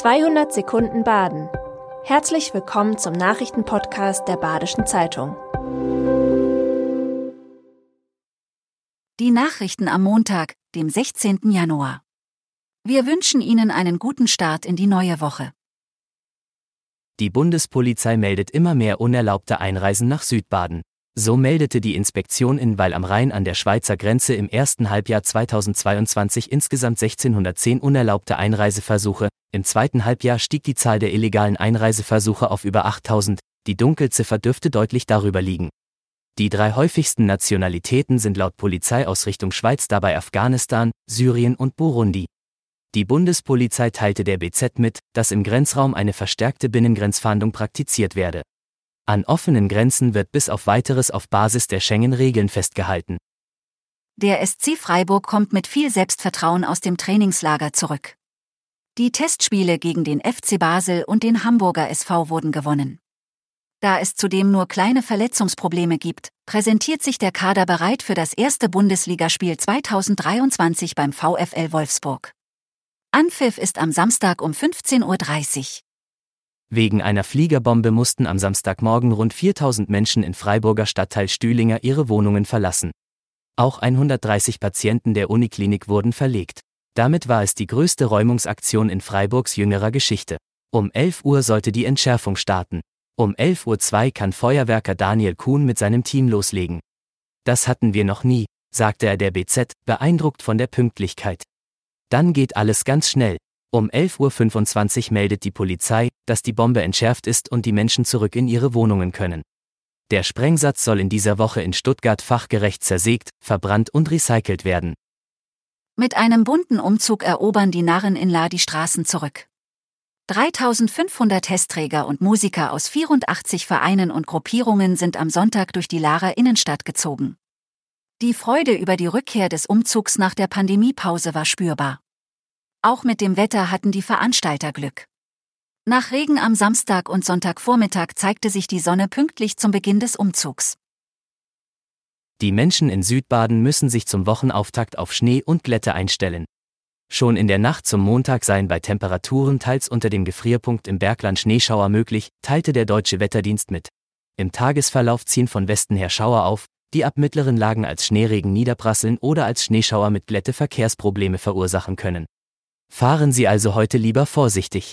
200 Sekunden Baden. Herzlich willkommen zum Nachrichtenpodcast der Badischen Zeitung. Die Nachrichten am Montag, dem 16. Januar. Wir wünschen Ihnen einen guten Start in die neue Woche. Die Bundespolizei meldet immer mehr unerlaubte Einreisen nach Südbaden. So meldete die Inspektion in Weil am Rhein an der Schweizer Grenze im ersten Halbjahr 2022 insgesamt 1610 unerlaubte Einreiseversuche, im zweiten Halbjahr stieg die Zahl der illegalen Einreiseversuche auf über 8000, die Dunkelziffer dürfte deutlich darüber liegen. Die drei häufigsten Nationalitäten sind laut Polizeiausrichtung Schweiz dabei Afghanistan, Syrien und Burundi. Die Bundespolizei teilte der BZ mit, dass im Grenzraum eine verstärkte Binnengrenzfahndung praktiziert werde. An offenen Grenzen wird bis auf weiteres auf Basis der Schengen-Regeln festgehalten. Der SC Freiburg kommt mit viel Selbstvertrauen aus dem Trainingslager zurück. Die Testspiele gegen den FC Basel und den Hamburger SV wurden gewonnen. Da es zudem nur kleine Verletzungsprobleme gibt, präsentiert sich der Kader bereit für das erste Bundesligaspiel 2023 beim VfL Wolfsburg. Anpfiff ist am Samstag um 15.30 Uhr. Wegen einer Fliegerbombe mussten am Samstagmorgen rund 4000 Menschen in Freiburger Stadtteil Stühlinger ihre Wohnungen verlassen. Auch 130 Patienten der Uniklinik wurden verlegt. Damit war es die größte Räumungsaktion in Freiburgs jüngerer Geschichte. Um 11 Uhr sollte die Entschärfung starten. Um 11.02 Uhr kann Feuerwerker Daniel Kuhn mit seinem Team loslegen. Das hatten wir noch nie, sagte er der BZ, beeindruckt von der Pünktlichkeit. Dann geht alles ganz schnell, um 11.25 Uhr meldet die Polizei, dass die Bombe entschärft ist und die Menschen zurück in ihre Wohnungen können. Der Sprengsatz soll in dieser Woche in Stuttgart fachgerecht zersägt, verbrannt und recycelt werden. Mit einem bunten Umzug erobern die Narren in La die Straßen zurück. 3500 Testträger und Musiker aus 84 Vereinen und Gruppierungen sind am Sonntag durch die Lara Innenstadt gezogen. Die Freude über die Rückkehr des Umzugs nach der Pandemiepause war spürbar. Auch mit dem Wetter hatten die Veranstalter Glück. Nach Regen am Samstag und Sonntagvormittag zeigte sich die Sonne pünktlich zum Beginn des Umzugs. Die Menschen in Südbaden müssen sich zum Wochenauftakt auf Schnee und Glätte einstellen. Schon in der Nacht zum Montag seien bei Temperaturen teils unter dem Gefrierpunkt im Bergland Schneeschauer möglich, teilte der deutsche Wetterdienst mit. Im Tagesverlauf ziehen von Westen her Schauer auf, die ab mittleren Lagen als Schneeregen niederprasseln oder als Schneeschauer mit Glätte Verkehrsprobleme verursachen können. Fahren Sie also heute lieber vorsichtig.